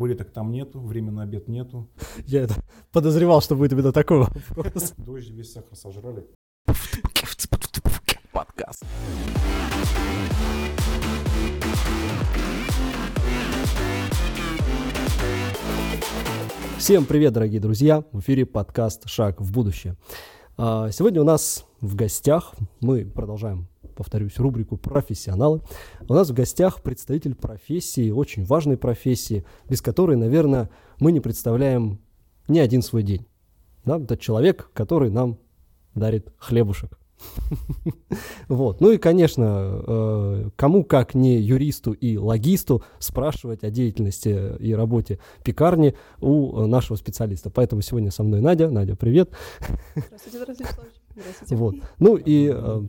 Табуреток там нету, времени на обед нету. Я это подозревал, что будет именно такой вопрос. Дождь весь сахар сожрали. Подкаст. Всем привет, дорогие друзья! В эфире подкаст «Шаг в будущее». А, Сегодня у нас в гостях, мы продолжаем, повторюсь, рубрику «Профессионалы». У нас в гостях представитель профессии, очень важной профессии, без которой, наверное, мы не представляем ни один свой день. Да? Это человек, который нам дарит хлебушек. Вот. Ну и, конечно, э, кому как не юристу и логисту спрашивать о деятельности и работе пекарни у нашего специалиста. Поэтому сегодня со мной Надя. Надя, привет. Здравствуйте, здравствуйте. Вот. Ну и э,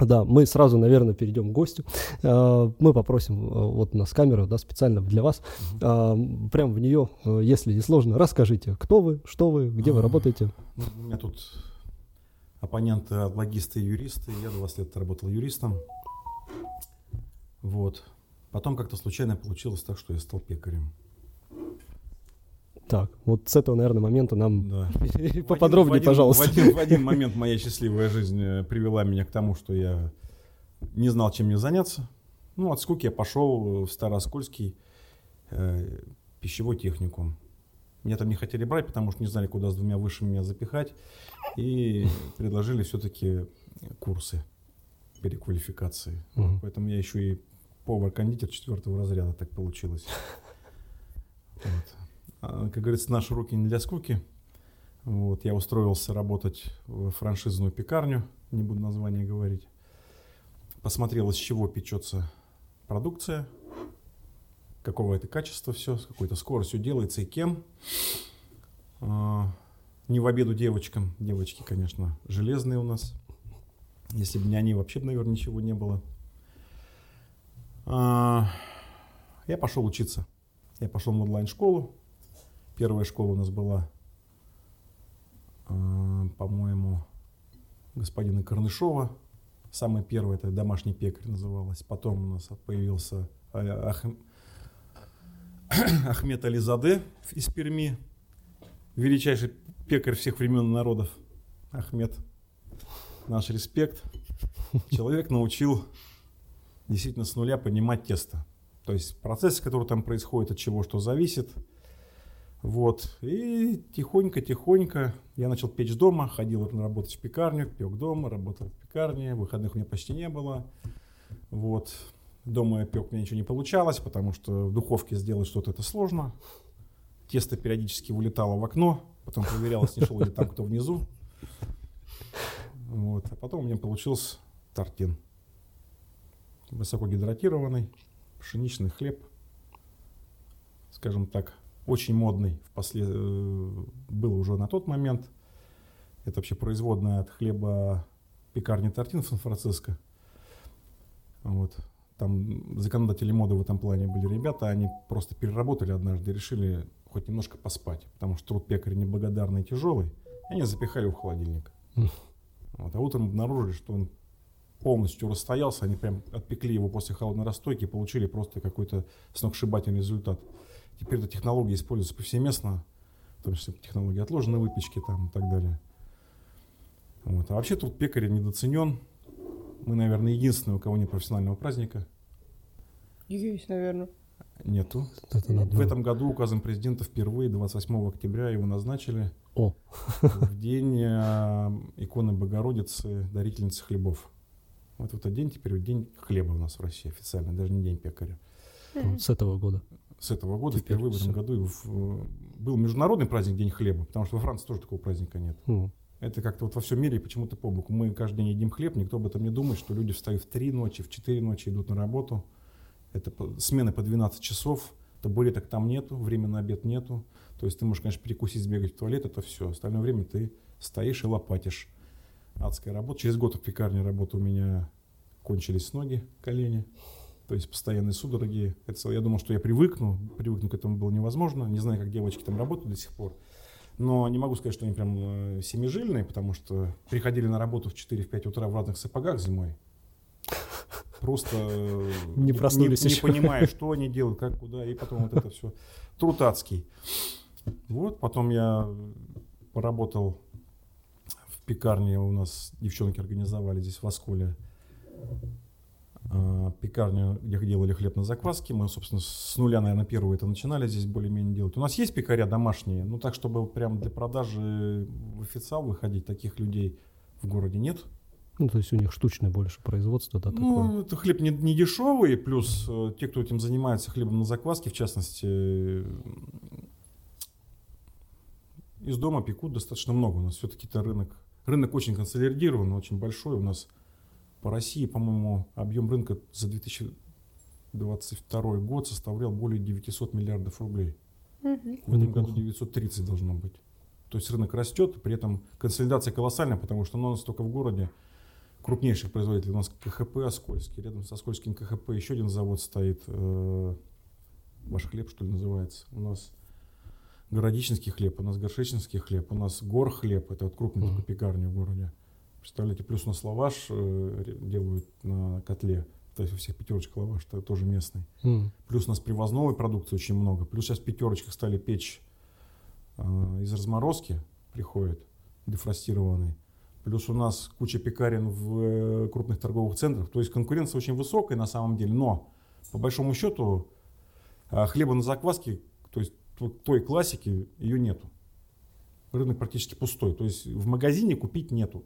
да, мы сразу, наверное, перейдем к гостю. Э, Мы попросим, э, вот у нас камера, да, специально для вас, э, прям в нее, если не сложно, расскажите, кто вы, что вы, где вы А. работаете. Ну, у меня тут оппоненты от логисты и юристы. Я 20 лет работал юристом. Вот. Потом как-то случайно получилось так, что я стал пекарем. Так, вот с этого, наверное, момента нам Да. поподробнее, В один- пожалуйста. В один, в один момент моя счастливая жизнь э, привела меня к тому, что я не знал, чем мне заняться. Ну, от скуки я пошел в Старооскольский э, пищевой техникум. Меня там не хотели брать, потому что не знали, куда с двумя высшими меня запихать. И предложили все-таки курсы переквалификации. Мгм. Поэтому я еще и повар-кондитер четвертого разряда, так получилось. Вот. А, Как говорится, наши руки не для скуки. Вот, я устроился работать в франшизную пекарню, не буду название говорить. Посмотрел, из чего печется продукция, какого это качества все, с какой-то скоростью делается и кем. А, Не в обиду девочкам. Девочки, конечно, железные у нас. Если бы не они, вообще, наверное, ничего не было. А, Я пошел учиться. Я пошел в онлайн-школу. Первая школа у нас была, а, по-моему, господина Корнышова. Самая первая, это домашний пекарь называлась. Потом у нас появился Ах- Ахмед Ализаде из Перми. Величайший пекарь всех времен и народов. Ахмед. Наш респект. Человек научил действительно с нуля понимать тесто. То есть процессы, которые там происходят, от чего что зависит. Вот. И тихонько-тихонько я начал печь дома, ходил работать в пекарню, пек дома, работал в пекарне, выходных у меня почти не было. Вот. Дома я пек, у меня ничего не получалось, потому что в духовке сделать что-то это сложно. Тесто периодически вылетало в окно, потом проверялось, не шел ли там кто внизу. Вот. А потом у меня получился тортин. Высокогидратированный, пшеничный хлеб, скажем так, очень модный в после... э, был уже на тот момент. Это вообще производная от хлеба пекарни Тортин в Сан-Франциско. Вот. Там законодатели моды в этом плане были ребята, они просто переработали однажды решили хоть немножко поспать, потому что труд пекаря неблагодарный и тяжелый, и они запихали его в холодильник. Вот. А утром обнаружили, что он полностью расстоялся, они прям отпекли его после холодной расстойки и получили просто какой-то сногсшибательный результат. Теперь эта технология используется повсеместно, в том числе технология отложенной выпечки там, и так далее. Вот. А вообще тут пекарь недооценен. Мы, наверное, единственные, у кого нет профессионального праздника. Есть, наверное. Нету. Это В этом году указом президента впервые 28 октября его назначили О, в день э, иконы Богородицы, дарительницы хлебов. Вот в этот день теперь вот день хлеба у нас в России официально, даже не день пекаря. с этого года. С этого года Теперь в всё. году в- был международный праздник День хлеба, потому что во Франции тоже такого праздника нет. Ну, Это как-то вот во всем мире почему-то по боку. Мы каждый день едим хлеб, никто об этом не думает, что люди встают в три ночи, в четыре ночи, идут на работу. Это смены по 12 часов, табуреток там нету, времени на обед нету. То есть ты можешь, конечно, перекусить, сбегать в туалет, это все. Остальное время ты стоишь и лопатишь. Адская работа. Через год в пекарне работы у меня кончились ноги, колени. То есть постоянные судороги. Это, я думал, что я привыкну. Привыкнуть к этому было невозможно. Не знаю, как девочки там работают до сих пор. Но не могу сказать, что они прям э, семижильные, потому что приходили на работу в 4-5 утра в разных сапогах зимой. просто э, Не проснулись не, еще. понимая, что они делают, как, куда, и потом вот это все. Труд адский. Вот, потом я поработал в пекарне, у нас девчонки организовали здесь в Осколе пекарню, где делали хлеб на закваске. Мы, собственно, с нуля, наверное, первого это начинали здесь более-менее делать. У нас есть пекаря домашние, ну так, чтобы прям для продажи в официал выходить, таких людей в городе нет. Ну, то есть у них штучное больше производство, да, такое. Ну, это хлеб не, не дешевый, плюс э, те, кто этим занимается, хлебом на закваске, в частности, э, из дома пекут достаточно много. У нас все-таки это рынок. Рынок очень консолидирован, очень большой. У нас по России, по-моему, объем рынка за 2022 год составлял более 900 миллиардов рублей. Мгм. В этом году 930 должно быть. То есть рынок растет, при этом консолидация колоссальная, потому что у нас только в городе крупнейших производителей. У нас КХП Оскольский, рядом с Оскольским КХП еще один завод стоит. э, Ваш хлеб, что ли, называется. У нас Городищенский хлеб, у нас Горшечнинский хлеб, у нас Гор хлеб, это вот крупная только пекарня в городе. Представляете, плюс у нас лаваш э, делают на котле. То есть у всех пятерочка лаваш, это тоже местный. М. Плюс у нас привозной продукции очень много. Плюс сейчас в пятерочках стали печь э, из разморозки, приходит дефростированный. Плюс у нас куча пекарен в э, крупных торговых центрах. То есть конкуренция очень высокая на самом деле. Но по большому счету э, хлеба на закваске, то есть той классики, ее нету. Рынок практически пустой. То есть в магазине купить нету.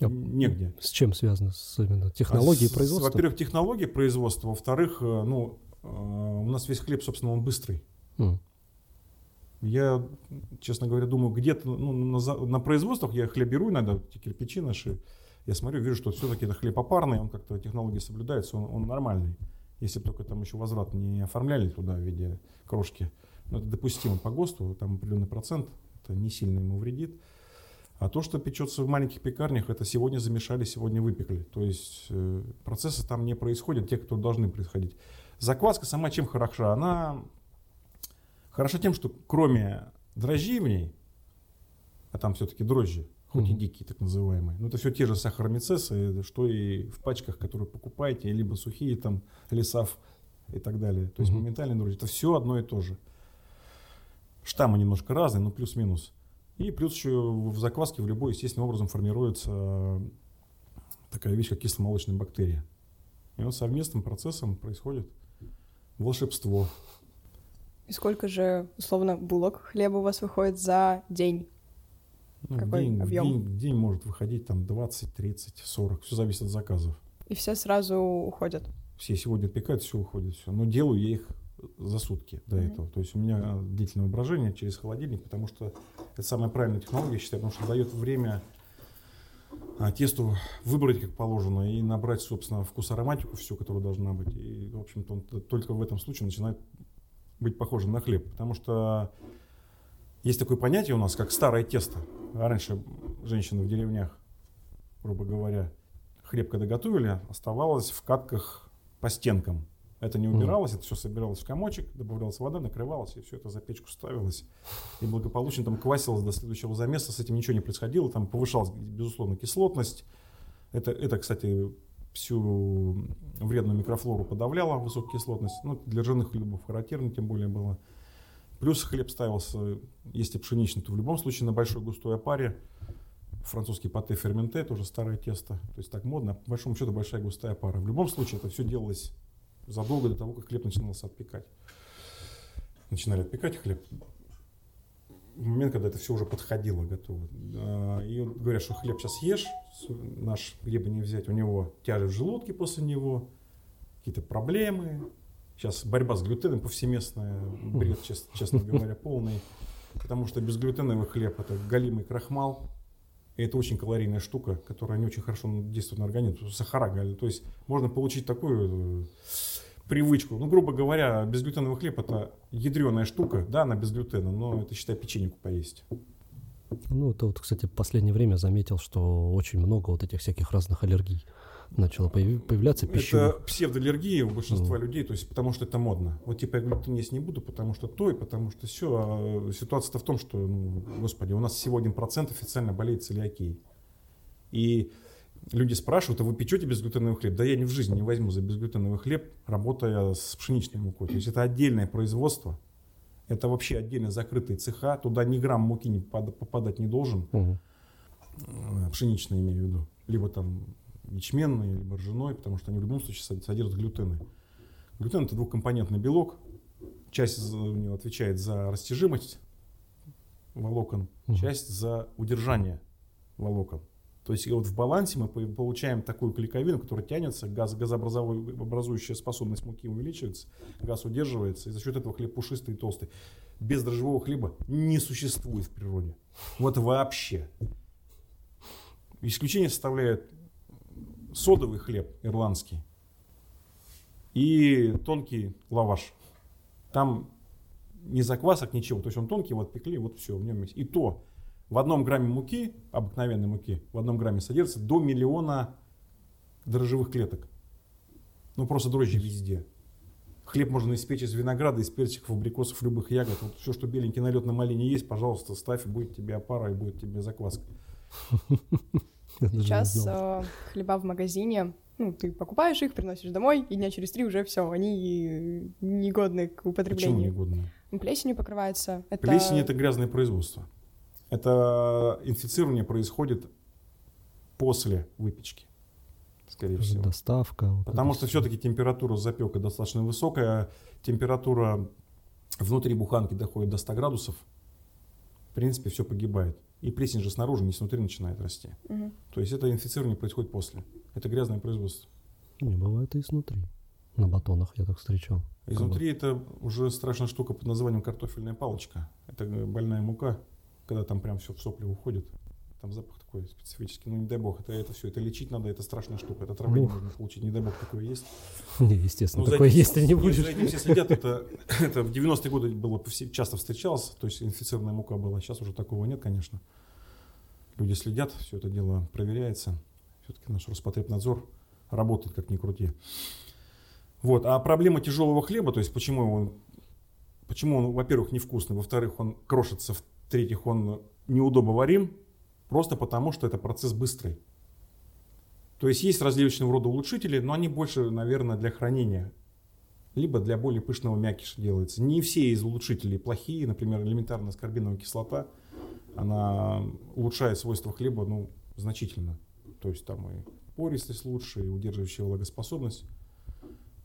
А Негде. С чем связано с именно технологией А производства? Во-первых, технологии производства. Во-вторых, э, ну, э, у нас весь хлеб, собственно, он быстрый. М. Я, честно говоря, думаю, где-то ну, на, на производствах я хлеб беру иногда, эти кирпичи наши, я смотрю, вижу, что все-таки это хлеб опарный, он как-то технологии соблюдается, он, он нормальный. Если только там еще возврат не оформляли туда в виде крошки. Но это допустимо по ГОСТу, там определенный процент, это не сильно ему вредит. А то, что печется в маленьких пекарнях, это сегодня замешали, сегодня выпекли. То есть э, процессы там не происходят, те, кто должны происходить. Закваска сама чем хороша? Она хороша тем, что кроме дрожжей в ней, а там все-таки дрожжи, хоть и Мгм. дикие так называемые, но это все те же сахаромицессы, что и в пачках, которые покупаете, либо сухие там лесав и так далее. То есть Мгм. моментальные дрожжи. Это все одно и то же. Штаммы немножко разные, но плюс-минус. И плюс еще в закваске в любой естественным образом формируется такая вещь, как кисломолочная бактерия. И вот совместным процессом происходит волшебство. И сколько же, условно, булок хлеба у вас выходит за день? Ну, в, Какой день, объем? день- день может выходить там 20, 30, 40. Все зависит от заказов. И все сразу уходят. Все сегодня отпекают, все уходит, все. Но делаю я их за сутки до Мгм. этого. То есть у меня длительное брожение через холодильник, потому что это самая правильная технология, я считаю, потому что дает время а, тесту выбрать как положено и набрать, собственно, вкус ароматику всю, которая должна быть. И, в общем-то, он только в этом случае начинает быть похожим на хлеб. Потому что есть такое понятие у нас, как старое тесто. А раньше женщины в деревнях, грубо говоря, хлеб когда готовили, оставалось в катках по стенкам. Это не убиралось, это все собиралось в комочек, добавлялась вода, накрывалось, и все это за печку ставилось. И благополучно там квасилось до следующего замеса, с этим ничего не происходило, там повышалась, безусловно, кислотность. Это, это кстати, всю вредную микрофлору подавляло, высокая кислотность. Ну, для жирных хлебов характерно тем более было. Плюс хлеб ставился, если пшеничный, то в любом случае на большой густой опаре. Французский пате ферменте, тоже старое тесто. То есть так модно. По большому счету большая густая пара. В любом случае это все делалось задолго до того, как хлеб начинался отпекать. Начинали отпекать хлеб. В момент, когда это все уже подходило, готово. А, И говорят, что хлеб сейчас ешь, наш бы не взять, у него тяжесть в желудке после него, какие-то проблемы. Сейчас борьба с глютеном повсеместная, бред, чес- честно говоря, полный. Потому что безглютеновый хлеб это галимый крахмал. И это очень калорийная штука, которая не очень хорошо действует на организм. Сахара. То есть можно получить такую э, привычку. Ну, грубо говоря, безглютеновый хлеб это ядреная штука, да, она без глютена, но это считай печеньку поесть. Ну, это вот, кстати, в последнее время заметил, что очень много вот этих всяких разных аллергий начало появи- появляться Это пищевых. псевдоаллергия у большинства Ну. людей, то есть потому что это модно. Вот типа я глютен есть не буду, потому что то и потому что все. А ситуация-то в том, что, ну, господи, у нас всего один процент официально болеет целиакией. И люди спрашивают, а вы печете безглютеновый хлеб? Да я ни в жизни не возьму за безглютеновый хлеб, работая с пшеничной мукой. То есть это отдельное производство, это вообще отдельно закрытые цеха, туда ни грамм муки не попадать не должен, Мгм. э, пшеничный имею в виду, либо там ячменный, либо ржаной, потому что они в любом случае сод- содержат глютены. Глютен это двухкомпонентный белок, часть из- у него отвечает за растяжимость волокон, часть за удержание волокон. То есть вот в балансе мы по- получаем такую клейковину, которая тянется, газ, газообразующая способность муки увеличивается, газ удерживается, и за счет этого хлеб пушистый и толстый. Без дрожжевого хлеба не существует в природе. Вот вообще. Исключение составляет содовый хлеб ирландский и тонкий лаваш. Там ни заквасок, ничего. То есть он тонкий, вот пекли, вот все, в нем есть. И то в одном грамме муки, обыкновенной муки, в одном грамме содержится до миллиона дрожжевых клеток. Ну просто дрожжи везде. Хлеб можно испечь из винограда, из персиков, абрикосов, любых ягод. Вот все, что беленький налет на малине есть, пожалуйста, ставь, будет тебе опара, и будет тебе закваска. Сейчас э, хлеба в магазине, ну, ты покупаешь их, приносишь домой, и дня через три уже все, они негодны к Почему употреблению. негодно? Ну, Плесенью покрывается. Это... Плесень это грязное производство. Это инфицирование происходит после выпечки, скорее всего. Доставка. вот Потому что все-таки температура запека достаточно высокая. Температура внутри буханки доходит до 100 градусов. В принципе, все погибает. И плесень же снаружи, не снутри начинает расти. Мгм. То есть это инфицирование происходит после. Это грязное производство. Не, бывает и изнутри. На батонах я так встречал. Изнутри это уже страшная штука под названием картофельная палочка. Это больная мука, когда там прям все в сопли уходит. Там запах такой специфический. Ну, не дай бог, это, это все, это лечить надо, это страшная штука. Это отравление Ну. можно получить, не дай бог такое есть. Не, естественно, Ну, такое есть ты не будешь. За этим все следят. Это, это в 90-е годы было часто встречалось, то есть инфицированная мука была. Сейчас уже такого нет, конечно. Люди следят, все это дело проверяется. Все-таки наш Роспотребнадзор работает как ни крути. Вот. А проблема тяжелого хлеба, то есть почему он, почему он, во-первых, невкусный, во-вторых, он крошится, в-третьих, он неудобоварим, просто потому что это процесс быстрый. То есть есть различного рода улучшители, но они больше, наверное, для хранения либо для более пышного мякиша делается. Не все из улучшителей плохие, например, элементарная аскорбиновая кислота, она улучшает свойства хлеба ну, значительно. То есть там и пористость лучше, и удерживающая влагоспособность.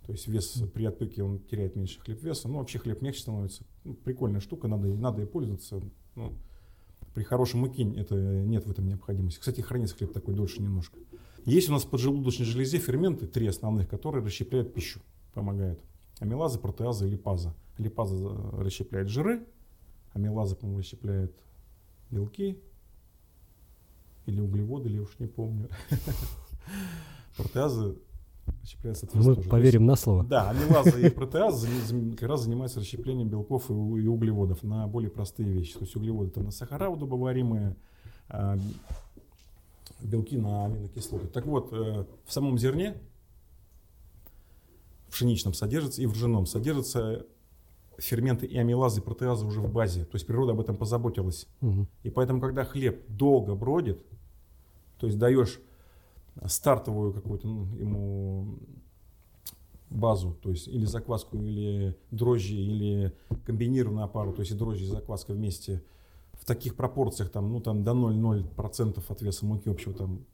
То есть вес при отпеке он теряет меньше хлеб веса. Ну, вообще хлеб мягче становится. Ну, прикольная штука, надо, надо ей пользоваться. Ну, при хорошей муке это, нет в этом необходимости. Кстати, хранится хлеб такой дольше немножко. Есть у нас в поджелудочной железе ферменты, три основных, которые расщепляют пищу, помогают. Амилаза, протеаза липаза. Липаза э, расщепляет жиры, амилаза, по-моему, расщепляет белки или углеводы, или я уж не помню. Протеаза расщепляет, соответственно, Мы тоже. То поверим на слово. есть, Да, амилаза и протеаза как раз занимаются расщеплением белков и и углеводов на более простые вещи. То есть углеводы там на сахара удобоваримые, а белки на аминокислоты. Так вот, э, в самом зерне, в пшеничном содержится и в ржаном содержатся ферменты и амилазы, и протеазы уже в базе. То есть природа об этом позаботилась. Мгм. И поэтому, когда хлеб долго бродит, то есть даешь стартовую какую-то ну, ему базу, то есть или закваску, или дрожжи, или комбинированную опару, то есть и дрожжи, и закваска вместе в таких пропорциях, там, ну, там до 0,0% от веса муки общего там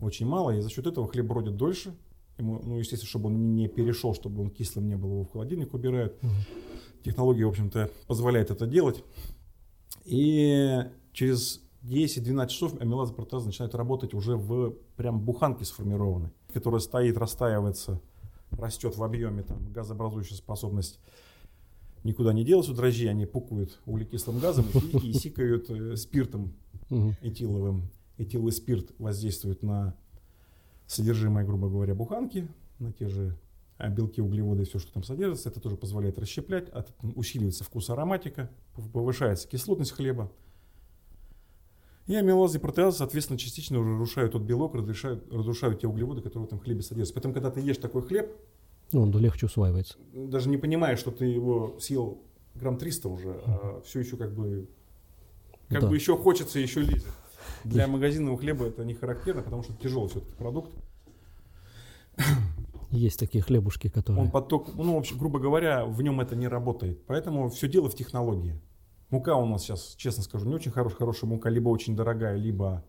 очень мало, и за счет этого хлеб бродит дольше, ему, ну, естественно, чтобы он не перешел, чтобы он кислым не был, его в холодильник убирают. Мгм. Технология, в общем-то, позволяет это делать. И через 10-12 часов амилаза протеаза начинает работать уже в прям буханке сформированной, которая стоит, растаивается, растет в объеме, там, газообразующая способность никуда не делась у дрожжей, они пукают углекислым газом и, и сикают э, спиртом этиловым. Этиловый спирт воздействует на содержимое, грубо говоря, буханки, на те же белки, углеводы и все, что там содержится. Это тоже позволяет расщеплять, усиливается вкус ароматика, пов- повышается кислотность хлеба. И амилазы и протеазы, соответственно, частично разрушают тот белок, разрушают, разрушают те углеводы, которые в этом хлебе содержатся. Поэтому, когда ты ешь такой хлеб, Ну, он легче усваивается. даже не понимаешь, что ты его съел грамм 300 уже, а все еще как бы, как Да. бы еще хочется, еще лезет. Для магазинного хлеба это не характерно, потому что тяжелый все-таки продукт. Есть такие хлебушки, которые... Он поток, ну, в общем, грубо говоря, в нем это не работает. Поэтому все дело в технологии. Мука у нас сейчас, честно скажу, не очень хорошая. Хорошая мука либо очень дорогая, либо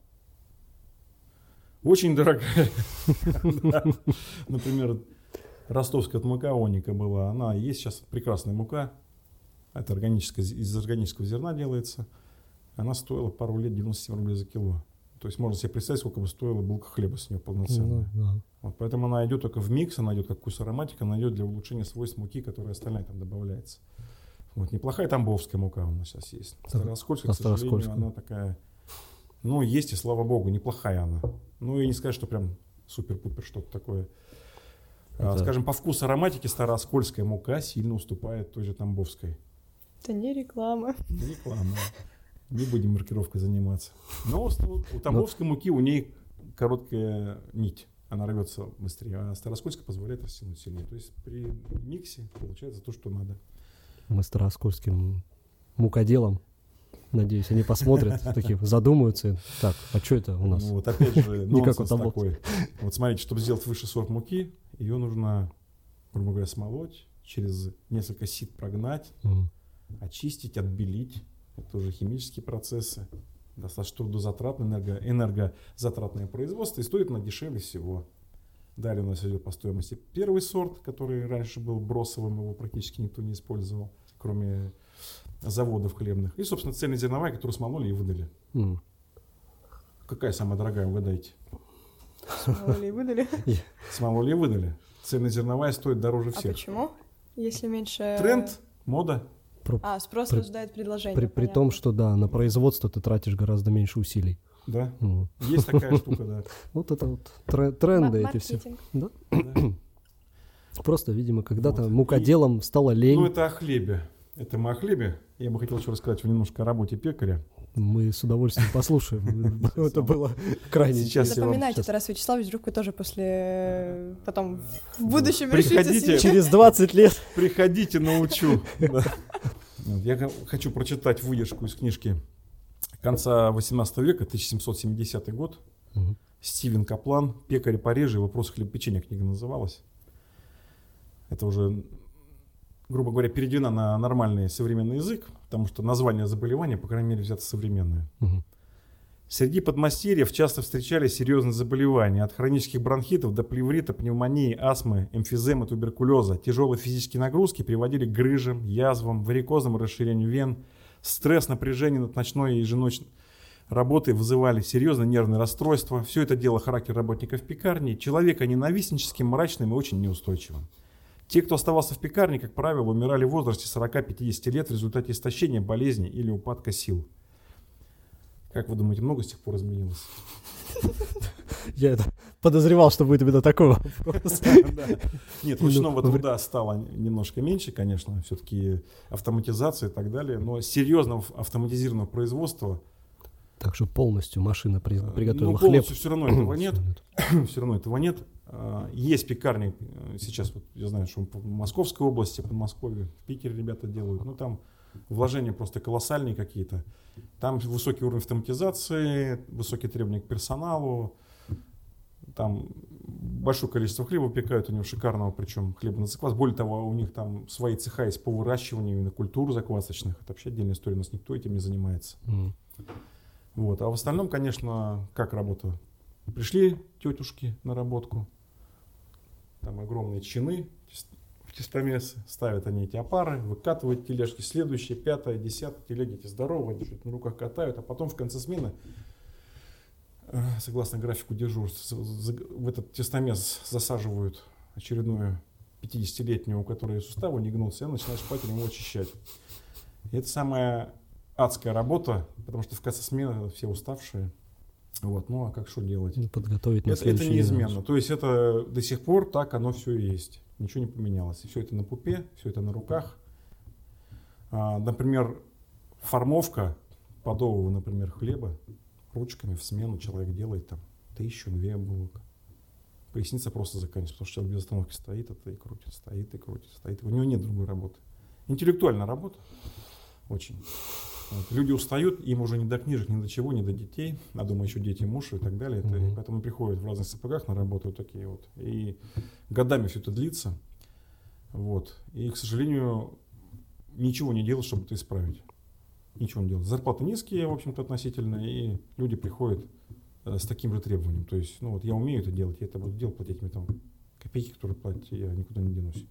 очень дорогая. Например, ростовская мука Оника была. Она есть сейчас прекрасная мука. Это органическая, из органического зерна делается. Она стоила пару лет 97 рублей за кило. То есть можно себе представить, сколько бы стоила булка хлеба с нее полноценная. Ну, да. Вот, поэтому она идет только в микс, она идет как вкус ароматика, она идет для улучшения свойств муки, которая остальная там добавляется. Вот, неплохая тамбовская мука у нас сейчас есть. Староскольская, А к сожалению, Староскольская? она такая, ну, есть и слава богу, неплохая она. Ну, и не сказать, что прям супер-пупер что-то такое. А, Это- скажем, по вкусу ароматики староскольская мука сильно уступает той же тамбовской. Это не реклама. Реклама. Не будем маркировкой заниматься. Но у тамбовской муки у ней короткая нить. Она рвется быстрее, а староскольская позволяет растянуть сильнее. То есть при миксе получается то, что надо. Мы староскольским мукоделом. Надеюсь, они посмотрят, такие задумаются. Так, а что это у нас? Ну, вот опять же, нонсенс такой. Вот смотрите, чтобы сделать высший сорт муки, ее нужно, грубо говоря, смолоть, через несколько сит прогнать, очистить, отбелить. Это уже химические процессы. Достаточно трудозатратное, энерго, энергозатратное производство и стоит на дешевле всего. Далее у нас идет по стоимости первый сорт, который раньше был бросовым, его практически никто не использовал, кроме заводов хлебных. И, собственно, цельнозерновая, которую смололи и выдали. М. Какая самая дорогая, угадайте? Смололи и выдали. Смололи и выдали. Цельнозерновая стоит дороже А всех. почему? Если меньше... Тренд, мода. Про- А, спрос При- рождает предложение. При, том, что да, на производство ты тратишь гораздо меньше усилий. Да, М. есть такая штука, да. Вот это вот тре- тренды эти все. Да? Да. Просто, видимо, когда-то Вот. мукоделом стало лень. Ну, это о хлебе. Это мы о хлебе. Я бы хотел еще рассказать немножко о работе пекаря. Мы с удовольствием послушаем. Это было крайне Сейчас Запоминайте, Тарас Вячеславович, вдруг вы тоже после... э, Потом в будущем решите. Через 20 лет. Приходите, научу. Я хочу прочитать выдержку из книжки конца 18 века, 1770 год. Мгм. Стивен Каплан, «Пекарь Парижа вопрос хлебопечения» книга называлась. Это уже, грубо говоря, переведена на нормальный современный язык, потому что название заболевания, по крайней мере, взято современное. Мгм. Среди подмастерьев часто встречались серьезные заболевания, от хронических бронхитов до плеврита, пневмонии, астмы, эмфиземы, туберкулеза. Тяжелые физические нагрузки приводили к грыжам, язвам, варикозному расширению вен. Стресс, напряжение над ночной и еженочной работой вызывали серьезные нервные расстройства. Все это дело характер работников пекарни. Человека ненавистническим, мрачным и очень неустойчивым. Те, кто оставался в пекарне, как правило, умирали в возрасте 40-50 лет в результате истощения, болезни или упадка сил. Как вы думаете, много с тех пор изменилось? Я это подозревал, что будет именно такой вопрос. Нет, Ну, ручного вре- труда стало немножко меньше, конечно, все-таки автоматизация и так далее, но серьезного автоматизированного производства Так что полностью машина э, приготовила ну, хлеб. полностью все равно этого нет. все равно этого нет. Есть пекарни, э, сейчас вот я знаю, что в Московской области, Подмосковье, в Питере ребята делают, ну там вложения просто колоссальные какие-то. Там высокий уровень автоматизации, высокие требования к персоналу, там большое количество хлеба пекают, у него шикарного, причем хлеба на заквас. Более того, у них там свои цеха есть по выращиванию именно культур заквасочных. Это вообще отдельная история, у нас никто этим не занимается. М. Вот. А в остальном, конечно, как работа? Пришли тетушки на работку, там огромные чины, тес- тестомесы, ставят они эти опары, выкатывают тележки, следующие, пятая, десятая, телеги эти здоровые, что-то на руках катают, а потом в конце смены, согласно графику дежурств, в этот тестомес засаживают очередную 50-летнюю, у которой суставы не гнутся, и начинаешь шпателем его очищать. И это самая адская работа, потому что в конце смены все уставшие. Вот, ну а как что делать? Ну, Подготовить на Это, это следующий день. неизменно. То есть это до сих пор так оно все и есть. Ничего не поменялось. Все это на пупе, все это на руках. А, например, формовка подового, например, хлеба ручками в смену человек делает там тысячу, две булок. Поясница просто заканчивается, потому что человек без остановки стоит, это и крутит, стоит и крутит, стоит. У него нет другой работы. Интеллектуальная работа. Очень. Вот. Люди устают, им уже не до книжек, ни до чего, ни до детей. А дома еще дети, муж и так далее. Это- Мгм. Поэтому приходят в разных сапогах на работу вот такие вот. И годами все это длится. Вот. И, к сожалению, ничего не делать, чтобы это исправить. Ничего не делать. Зарплаты низкие, в общем-то, относительно, и люди приходят э, с таким же требованием. То есть, ну вот я умею это делать, я это буду делать, платить мне там копейки, которые платят, я никуда не денусь.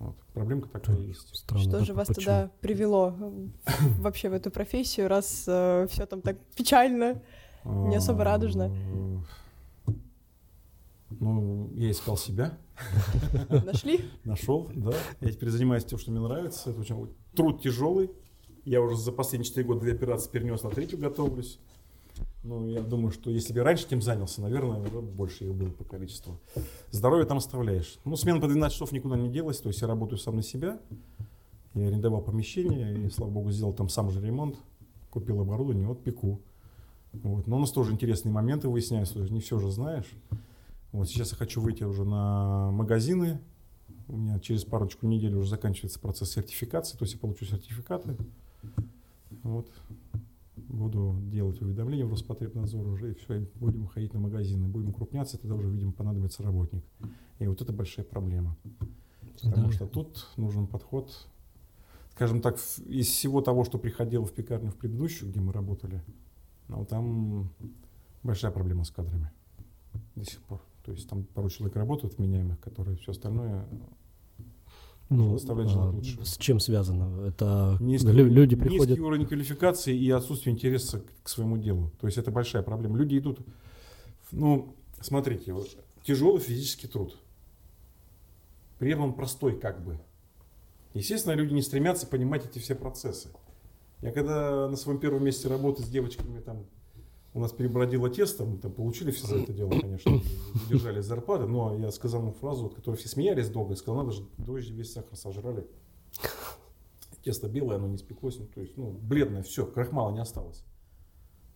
Вот. Проблемка такая есть. Странно. Что да, же вас почему? туда привело э, вообще в эту профессию, раз все там так печально? Не особо радужно. А, Ну, я искал себя, Нашли? нашел, да. Я теперь занимаюсь тем, что мне нравится. Это очень труд тяжелый. Я уже за последние 4 года две операции перенес на третью, готовлюсь. Ну, я думаю, что если бы я раньше этим занялся, наверное, больше их было по количеству. Здоровье там оставляешь. Ну, смена по 12 часов никуда не делась, то есть я работаю сам на себя. Я арендовал помещение и, слава богу, сделал там сам же ремонт. Купил оборудование, вот пеку. Вот. Но у нас тоже интересные моменты выясняются, не все же знаешь. Вот сейчас я хочу выйти уже на магазины. У меня через парочку недель уже заканчивается процесс сертификации, то есть я получу сертификаты. Вот. Буду делать уведомления в Роспотребнадзор уже, и все, и будем ходить на магазины, будем укрупняться, тогда уже, видимо, понадобится работник. И вот это большая проблема. Потому Да. что тут нужен подход, скажем так, из всего того, что приходило в пекарню в предыдущую, где мы работали, ну, там большая проблема с кадрами до сих пор. То есть там пару человек работают вменяемых, которые все остальное Ну, оставлять а, желать лучшего. с чем связано? Это Низкий, лю- люди низкий приходят... уровень квалификации и отсутствие интереса к, к своему делу. То есть это большая проблема. Люди идут, ну, смотрите, вот, тяжелый физический труд. При этом он простой как бы. Естественно, люди не стремятся понимать эти все процессы. Я когда на своем первом месте работы с девочками там у нас перебродило тесто, мы там получили все за это дело, конечно, держали зарплаты, но я сказал ему фразу, от которой все смеялись долго, я сказал, надо же, дрожжи весь сахар сожрали. Тесто белое, оно не спеклось, ну, то есть, ну, бледное, все, крахмала не осталось.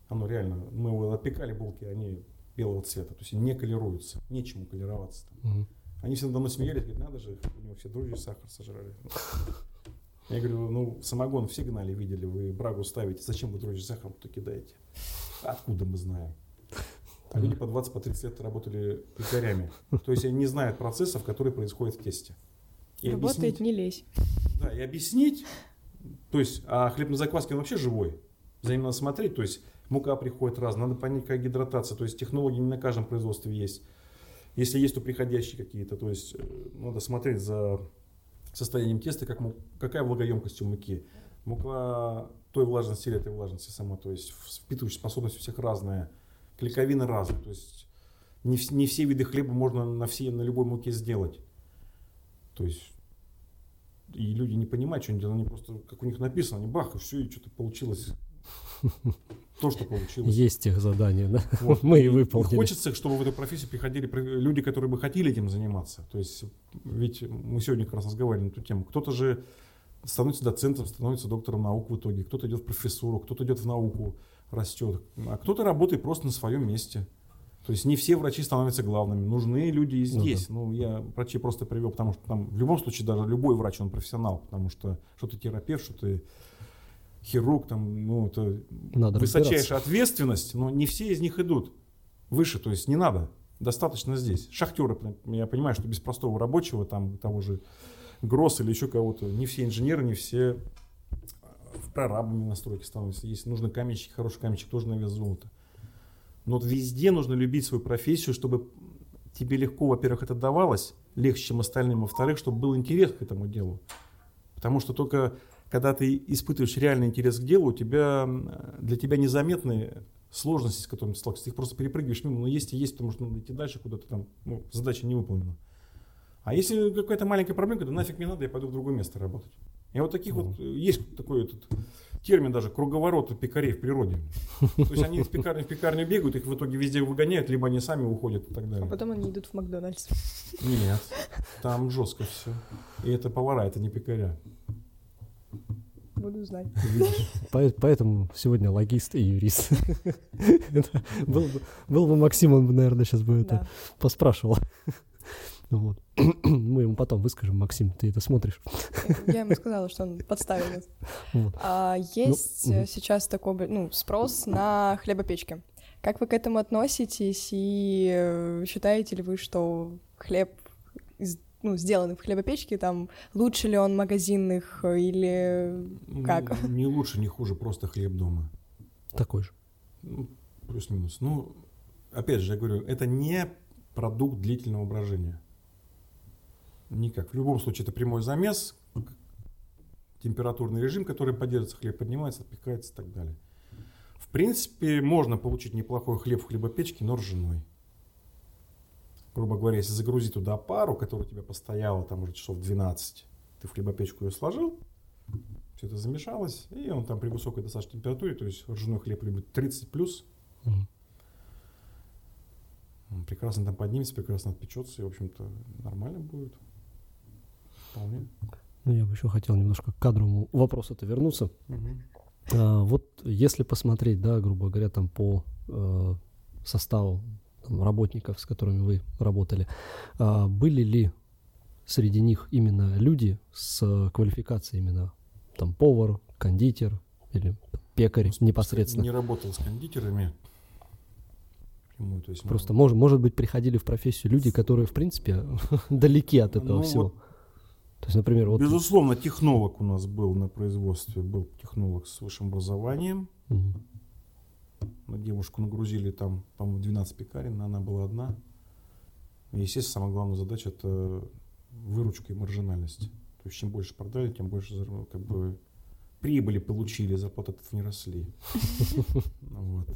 Оно реально, мы его опекали булки, они белого цвета, то есть не колируются, нечему колероваться. Там. Мгм. Они все мной смеялись, говорят, надо же, у него все дрожжи и сахар сожрали. Я говорю, ну, самогон все гнали, видели, вы брагу ставите, зачем вы дрожжи и сахар то кидаете? Откуда мы знаем? А люди по 20, по 30 лет работали пекарями. То есть они не знают процессов, которые происходят в тесте. И Работает, объяснить- не лезь. да, и объяснить, то есть, а хлеб на закваске, он вообще живой. За ним надо смотреть, то есть, мука приходит раз, надо понять, какая гидратация, то есть, технологии не на каждом производстве есть. Если есть, то приходящие какие-то, то есть, э, надо смотреть за состоянием теста, как му- какая влагоемкость у муки. Мука той влажности или этой влажности сама, то есть, впитывающая способность у всех разная, клейковина разная, то есть, не, не все виды хлеба можно на, все, на любой муке сделать. То есть, и люди не понимают, что они делают, они просто, как у них написано, они бах, и все, и что-то получилось. То, что получилось. Есть их задание, да? Вот. Мы и И выполнили. хочется, чтобы в эту профессию приходили люди, которые бы хотели этим заниматься. То есть, ведь мы сегодня как раз разговаривали на эту тему. Кто-то же становится доцентом, становится доктором наук в итоге, кто-то идет в профессуру, кто-то идет в науку, растет, а кто-то работает просто на своем месте. То есть не все врачи становятся главными, нужны люди и Ну здесь. Ну, я врачей просто привел, потому что там в любом случае даже любой врач, он профессионал, потому что что ты терапевт, что ты хирург, там, ну, это Надо высочайшая ответственность, но не все из них идут выше, то есть не надо, достаточно здесь. Шахтеры, я понимаю, что без простого рабочего, там, того же Гросс или еще кого-то, не все инженеры, не все прорабами на стройке становятся. Если нужно каменщик, хороший каменщик, тоже на вес золота. Но вот везде нужно любить свою профессию, чтобы тебе легко, во-первых, это давалось, легче, чем остальным, во-вторых, чтобы был интерес к этому делу. Потому что только когда ты испытываешь реальный интерес к делу, у тебя, для тебя незаметны сложности, с которыми ты сталкиваешься. Ты их просто перепрыгиваешь мимо, но есть и есть, потому что надо идти дальше куда-то там, ну, задача не выполнена. А если какая-то маленькая проблемка, то нафиг мне надо, я пойду в другое место работать. И вот таких вот, э, есть такой этот термин даже, круговорот пекарей в природе. То есть они из пекарни в пекарню бегают, их в итоге везде выгоняют, либо они сами уходят и так А далее. потом они идут в Макдональдс. Нет, там жестко все. И это повара, это не пекаря. Буду знать. Поэтому сегодня логист и юрист. Был бы Максим, он бы, наверное, сейчас бы это поспрашивал. Вот. Мы ему потом выскажем, Максим, ты это смотришь. Я ему сказала, что он подставил нас. Вот. А, есть Ну, э, сейчас такой ну, спрос на хлебопечки. Как вы к этому относитесь и э, считаете ли вы, что хлеб, из- ну, сделанный в хлебопечке, там, лучше ли он магазинных э, или Как? Ну, Не лучше, не хуже, просто хлеб дома. Такой же. Ну, плюс-минус. Ну, опять же, я говорю, это не продукт длительного брожения. Никак. В любом случае, это прямой замес, температурный режим, который поддерживается, хлеб поднимается, отпекается и так далее. В принципе, можно получить неплохой хлеб в хлебопечке, но ржаной. Грубо говоря, если загрузить туда пару, которая у тебя постояла там уже часов 12, ты в хлебопечку ее сложил, все это замешалось, и он там при высокой достаточной температуре, то есть ржаной хлеб любит 30 плюс, он прекрасно там поднимется, прекрасно отпечется, и, в общем-то, нормально будет. Вполне. Ну, я бы еще хотел немножко к кадровому вопросу-то вернуться. А, вот если посмотреть, да, грубо говоря, там по э, составу там, работников, с которыми вы работали, а, были ли среди них именно люди с квалификацией именно там повар, кондитер или там, пекарь Ну, непосредственно? Не работал с кондитерами. Прямую, то есть Просто, может, может быть, приходили в профессию люди, которые, в принципе, далеки от этого Ну, всего. вот То есть, например, вот... Безусловно, технолог у нас был на производстве, был технолог с высшим образованием. Мгм. На девушку нагрузили там, по-моему, 12 пекарен, она была одна. И, естественно, самая главная задача это выручка и маржинальность. То есть чем больше продали, тем больше как бы прибыли получили, зарплаты от не росли. Ну вот.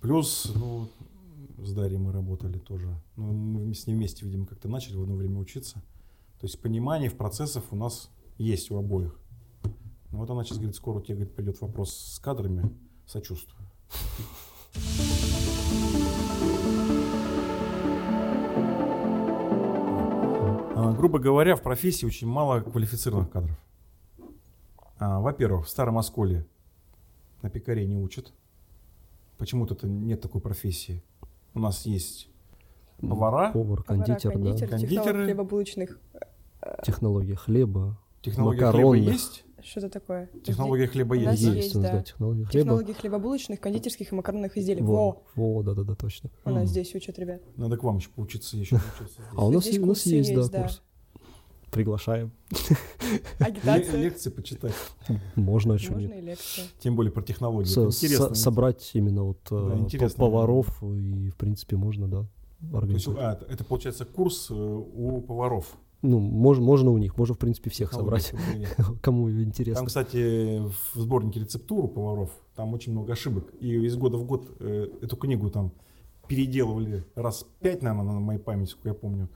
Плюс, ну, с Дарьей мы работали тоже. Ну, мы с ней вместе, видимо, как-то начали в одно время учиться. То есть понимание в процессах у нас есть у обоих. Ну, вот она сейчас говорит, скоро у тебя говорит, придет вопрос с кадрами, сочувствую. А, Грубо говоря, в профессии очень мало квалифицированных кадров. А, Во-первых, в Старом Осколе на пекарей не учат. Почему-то это нет такой профессии. У нас есть повара, Повар, повара, кондитер, кондитер, да. Кондитеры. хлебобулочных, Технология хлеба. технология хлеба макаронных. есть, что-то такое. технология хлеба У нас есть. есть, у нас, да. технология хлеба. Технологии хлебобулочных, кондитерских и макаронных изделий. Во, Во, во, да-да-да, точно. у нас здесь учат ребят. Надо к вам еще поучиться, еще поучиться. А у нас, у нас есть, есть, да, да. курс. Приглашаем. Агитация. лекции почитать, Можно, о чем Можно нет. и лекции. тем более про технологии. Со- Это интересно. со- собрать именно вот э, Да, поваров и, в принципе, можно, да, То есть, организовать. а, это- это получается курс э, у поваров. Ну, мож- можно у них, можно, в принципе, всех Технологии собрать, кому Там, интересно. кстати, в сборнике рецептур у поваров там очень много ошибок. И из года в год э, эту книгу там переделывали раз пять, наверное, на моей памяти, сколько я помню.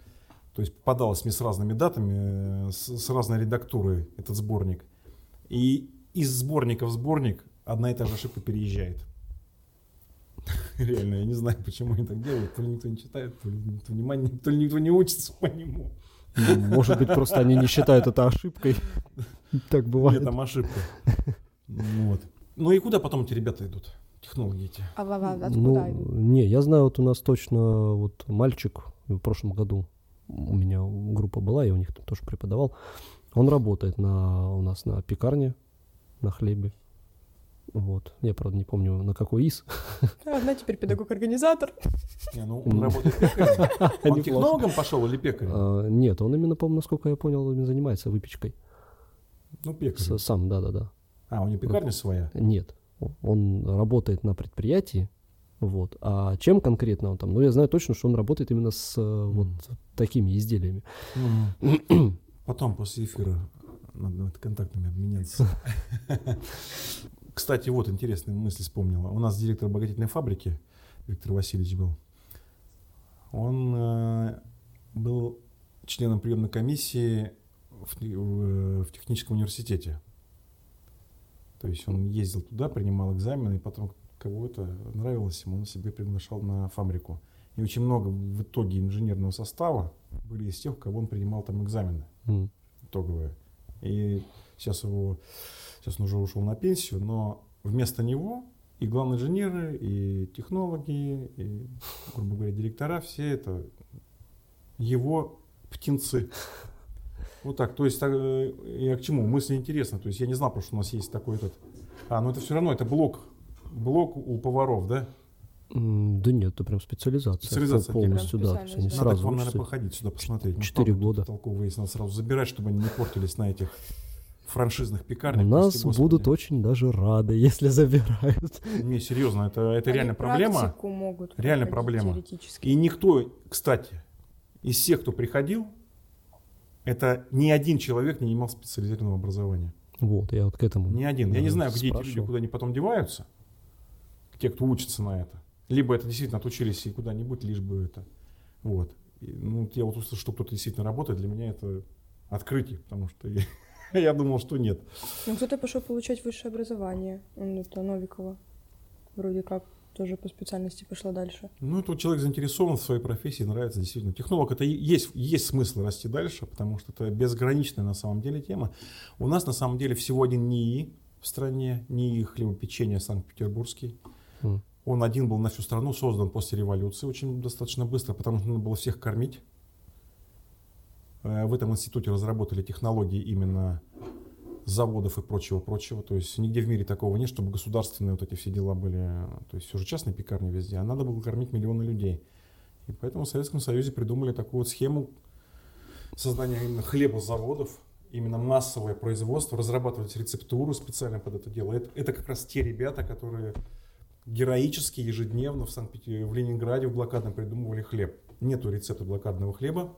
То есть попадалось мне с разными датами, э, с, с разной редактурой этот сборник. И из сборника в сборник одна и та же ошибка переезжает. Реально, я не знаю, почему они так делают. То ли никто не читает, то ли никто, внимания, то ли никто не учится по нему. Может быть, просто они не считают это ошибкой. Так Нет, бывает. там ошибка. Ну Вот. Ну и куда потом эти ребята идут? Технологии эти. А в- в- откуда Ну, они? не, я знаю, вот у нас точно вот мальчик в прошлом году у меня группа была, я у них там тоже преподавал. Он работает на, у нас на пекарне, на хлебе. Вот. Я, правда, не помню, на какой ИС. Одна теперь педагог-организатор. Не, ну он М. работает пекарем. Он технологом пошел или пекарем? А, Нет, он именно, по насколько я понял, именно занимается выпечкой. Ну, пекарем. Сам, да-да-да. А, у него пекарня своя? Нет, он работает на предприятии, вот. А чем конкретно он там? Ну, я знаю точно, что он работает именно с э, вот такими изделиями. Потом, после эфира, надо контактами обменяться. Кстати, вот интересная мысль вспомнила. У нас директор обогатительной фабрики Виктор Васильевич был. Он э, был членом приемной комиссии в, в- в техническом университете. То есть он ездил туда, принимал экзамены, и потом кого-то нравилось ему, он себе приглашал на фабрику. И очень много в итоге инженерного состава были из тех, кого он принимал там экзамены М. итоговые. И сейчас его, сейчас он уже ушел на пенсию, но вместо него и главные инженеры, и технологи, и, грубо говоря, директора, все это его птенцы. Вот так, то есть так, э, я к чему? Мысль интересна, то есть я не знал, потому что у нас есть такой этот... А, ну это все равно, это блок, блок у поваров, да? Да нет, это прям специализация. Специализация пол- полностью, да. Они специальность, Надо сразу к вам, наверное, походить сюда, посмотреть. Может, Четыре года. есть, надо сразу забирать, чтобы они не портились на этих франшизных У пекарнях. нас прости господи. будут очень даже рады, если забирают. Не, серьезно, это, это Они реально проблема. могут Реально проблема. И никто, кстати, из всех, кто приходил, это ни один человек не имел специализированного образования. Вот, я вот к этому. Ни один. Я не знаю, где эти люди, спрашивал. куда они потом деваются. Те, кто учится на это. Либо это действительно отучились и куда-нибудь, лишь бы это. Вот. И, ну, вот я вот услышал, что кто-то действительно работает, для меня это открытие, потому что я, я думал, что нет. Ну, кто-то пошел получать высшее образование. Это Новикова. Вроде как тоже по специальности пошла дальше. Ну, это вот человек заинтересован в своей профессии, нравится действительно. Технолог это и есть, есть смысл расти дальше, потому что это безграничная на самом деле тема. У нас на самом деле всего один НИИ в стране, НИИ хлебопечения Санкт-Петербургский. Он один был на всю страну создан после революции очень достаточно быстро, потому что надо было всех кормить. Э, В этом институте разработали технологии именно заводов и прочего-прочего. То есть нигде в мире такого нет, чтобы государственные вот эти все дела были. То есть все же частные пекарни везде, а надо было кормить миллионы людей. И поэтому в Советском Союзе придумали такую вот схему создания именно хлебозаводов, именно массовое производство, разрабатывать рецептуру специально под это дело. Это, это как раз те ребята, которые героически ежедневно в Санкт-Петербурге, в Ленинграде в блокадном придумывали хлеб. Нету рецепта блокадного хлеба,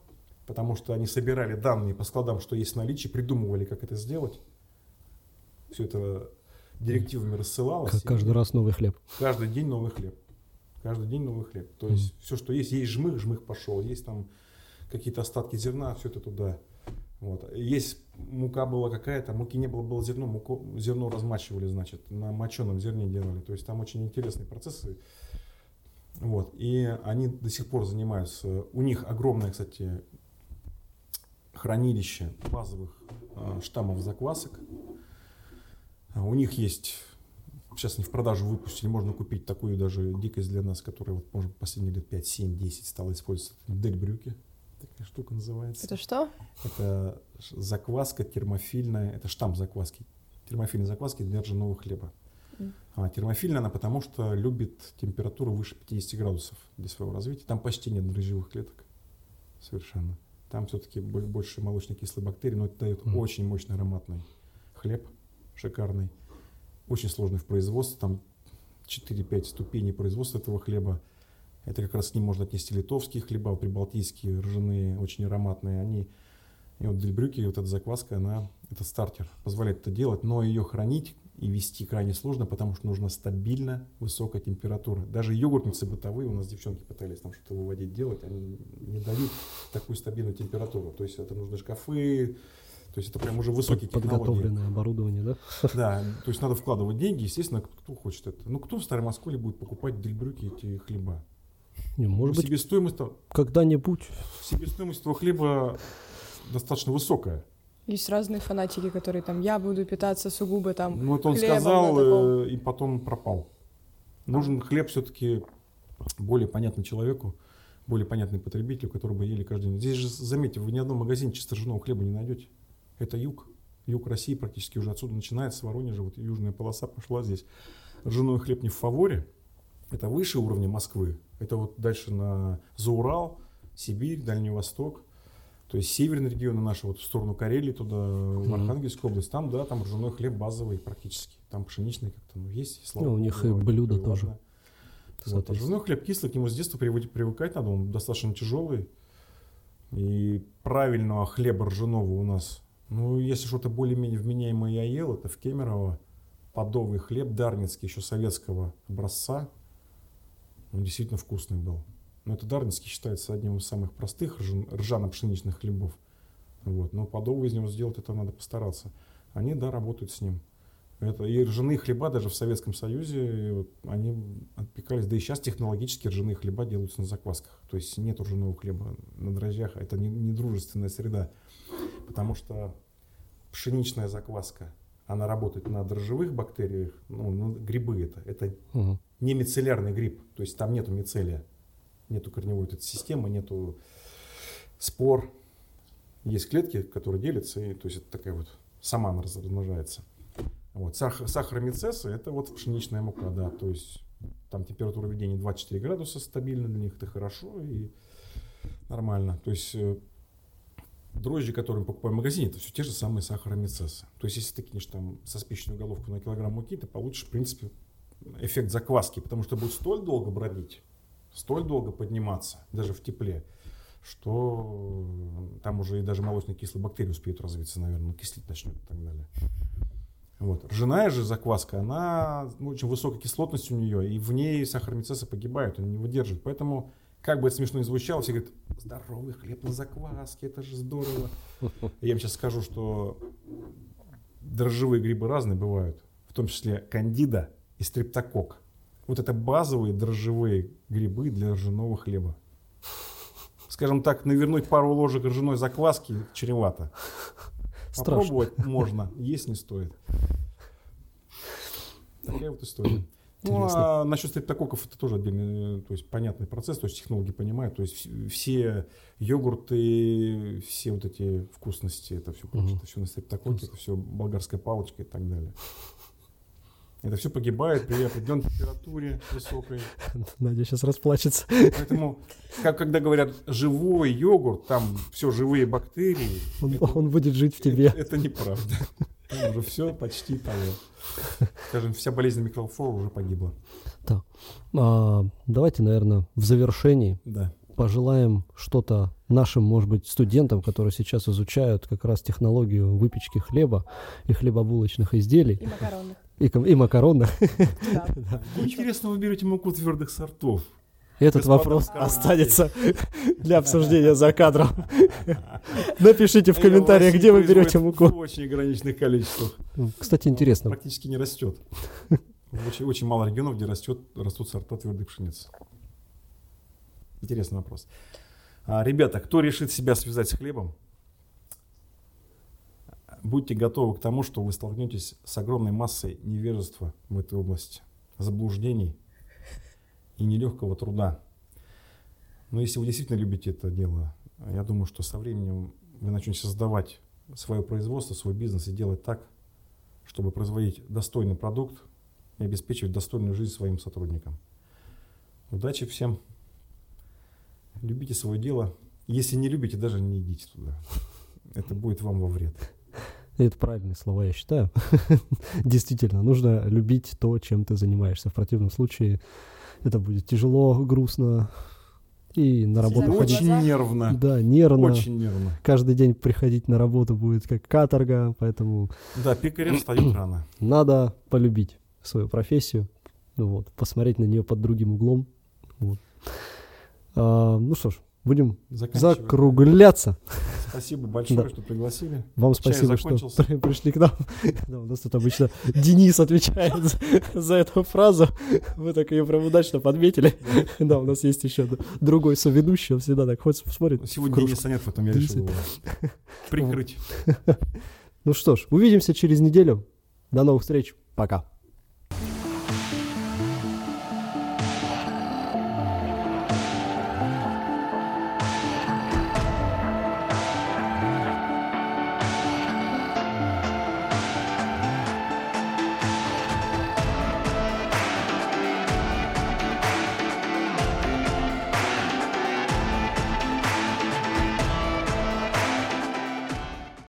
потому что они собирали данные по складам, что есть в наличии, придумывали, как это сделать. Все это директивами рассылалось. Как каждый раз новый хлеб. Каждый день новый хлеб. Каждый день новый хлеб. То есть все, что есть, есть жмых, жмых пошел, есть там какие-то остатки зерна, все это туда. Вот. Есть мука была какая-то, муки не было, было зерно, муку, зерно размачивали, значит, на моченом зерне делали. То есть там очень интересные процессы. Вот. И они до сих пор занимаются. У них огромное, кстати, хранилище базовых э, штаммов заквасок. А У них есть, сейчас они в продажу выпустили, можно купить такую даже дикость для нас, которая вот, может, последние лет 5, 7, 10 стала использоваться. Дельбрюки. Такая штука называется. Это что? Это закваска термофильная, это штамп закваски. Термофильной закваски для ржаного хлеба. А, термофильная она потому, что любит температуру выше 50 градусов для своего развития. Там почти нет дрожжевых клеток. Совершенно. Там все-таки больше молочно-кислой бактерии, но это дает Мгм. очень мощный ароматный хлеб, шикарный. Очень сложный в производстве, там 4-5 ступеней производства этого хлеба. Это как раз к ним можно отнести литовские хлеба, прибалтийские, ржаные, очень ароматные. Они, и вот дельбрюки, вот эта закваска, она, это стартер, позволяет это делать, но ее хранить и вести крайне сложно, потому что нужна стабильно высокая температура. Даже йогуртницы бытовые, у нас девчонки пытались там что-то выводить, делать, они не дают такую стабильную температуру. То есть это нужны шкафы, то есть это прям уже высокие технологии. Подготовленное оборудование, да? Да, то есть надо вкладывать деньги, естественно, кто хочет это. Ну, кто в Старой Москве будет покупать дельбрюки эти хлеба? Не, может Ну, быть, себестоимость, то- когда-нибудь. себестоимость этого хлеба достаточно высокая. Есть разные фанатики, которые там, я буду питаться сугубо там Ну, вот он хлебом, сказал, э, и потом пропал. Нужен хлеб все-таки более понятный человеку, более понятный потребителю, который бы ели каждый день. Здесь же, заметьте, вы ни одном магазине чисто ржаного хлеба не найдете. Это юг. Юг России практически уже отсюда начинается, с Воронежа, вот южная полоса пошла здесь. Ржаной хлеб не в фаворе, это выше уровня Москвы. Это вот дальше на Заурал, Сибирь, Дальний Восток. То есть северный регион наш, вот в сторону Карелии, туда, в Мгм. Архангельскую область, там, да, там ржаной хлеб базовый практически. Там пшеничный как-то, ну, есть, слава Ну, у них и блюда бы, тоже. ладно. Вот, а ржаной хлеб кислый, к нему с детства привык- привыкать надо, он достаточно тяжелый. И правильного хлеба ржаного у нас, ну, если что-то более-менее вменяемое я ел, это в Кемерово подовый хлеб дарницкий, еще советского образца. Он действительно вкусный был. Но это дарницкий считается одним из самых простых ржан- ржано-пшеничных хлебов. Вот. Но подовый из него сделать это надо постараться. Они, да, работают с ним. Это, и ржаные хлеба даже в Советском Союзе, вот, они отпекались, да и сейчас технологически ржаные хлеба делаются на заквасках. То есть нет ржаного хлеба на дрожжах, это не, не дружественная среда. Потому что пшеничная закваска, она работает на дрожжевых бактериях, ну, ну, грибы это, это Мгм. не мицеллярный гриб, то есть там нету мицелия, нету корневой этой системы, нету спор, есть клетки, которые делятся, и то есть это такая вот сама она размножается. Вот. Сахар, это вот пшеничная мука, да, то есть там температура введения 24 градуса стабильно для них, это хорошо и нормально. То есть э, дрожжи, которые мы покупаем в магазине, это все те же самые сахаромицессы. То есть если ты кинешь там со спичечную головку на килограмм муки, ты получишь, в принципе, эффект закваски, потому что будет столь долго бродить, столь долго подниматься, даже в тепле, что там уже и даже молочные кислые бактерии успеют развиться, наверное, кислить начнет и так далее. Вот. Ржаная же закваска, она ну, очень высокая кислотность у нее, и в ней сахаромицессы погибают, они не выдерживают. Поэтому, как бы это смешно ни звучало, все говорят, здоровый хлеб на закваске, это же здорово. Я вам сейчас скажу, что дрожжевые грибы разные бывают, в том числе кандида и стрептокок. Вот это базовые дрожжевые грибы для ржаного хлеба. Скажем так, навернуть пару ложек ржаной закваски чревато. Страшно. Попробовать можно, есть не стоит. Такая вот история. Ну, а насчет стрептококков это тоже отдельный, то есть понятный процесс, то есть технологи понимают, то есть вс- все йогурты, все вот эти вкусности, это все, Мгм. это все на стрептококке, это все болгарская палочка и так далее. Это все погибает при определенной температуре высокой. Надя сейчас расплачется. Поэтому, как когда говорят живой йогурт, там все живые бактерии, Он, это- он будет жить в тебе. это, это неправда. Там уже все почти того. Скажем, вся болезнь микрофлоры уже погибла. А, давайте, наверное, в завершении Да. пожелаем что-то нашим, может быть, студентам, которые сейчас изучают как раз технологию выпечки хлеба и хлебобулочных изделий, И макаронных. И, и макаронных. Да. Интересно, вы берете муку твердых сортов. Этот Господа вопрос останется для обсуждения за кадром. Напишите в комментариях, где вы берете муку. В очень ограниченных количествах. Кстати, интересно. Практически не растет. Очень, очень мало регионов, где растет, растут сорта твердой пшеницы. Интересный вопрос. А, ребята, кто решит себя связать с хлебом, будьте готовы к тому, что вы столкнетесь с огромной массой невежества в этой области, заблуждений и нелегкого труда. Но если вы действительно любите это дело, я думаю, что со временем вы начнете создавать свое производство, свой бизнес и делать так, чтобы производить достойный продукт и обеспечивать достойную жизнь своим сотрудникам. Удачи всем. Любите свое дело. Если не любите, даже не идите туда. Это будет вам во вред. Это правильные слова, я считаю. Действительно, нужно любить то, чем ты занимаешься. В противном случае это будет тяжело, грустно и на работу Слезами ходить. Очень нервно. Да, нервно. Очень нервно. Каждый день приходить на работу будет как каторга, поэтому Да, пекари встают рано. надо полюбить свою профессию, ну вот, посмотреть на нее под другим углом. Вот. А, ну что ж, будем закругляться. Спасибо большое, Да. что пригласили. Вам Чай спасибо, что закончился. при- пришли к нам. Да, у нас тут обычно Денис отвечает за, за эту фразу. Вы так ее прям удачно подметили. Да, у нас есть еще другой соведущий, он всегда так ходит, смотрит. в Сегодня. Дениса нет, поэтому я Дениса решил его прикрыть. Ну что ж, увидимся через неделю. До новых встреч. Пока.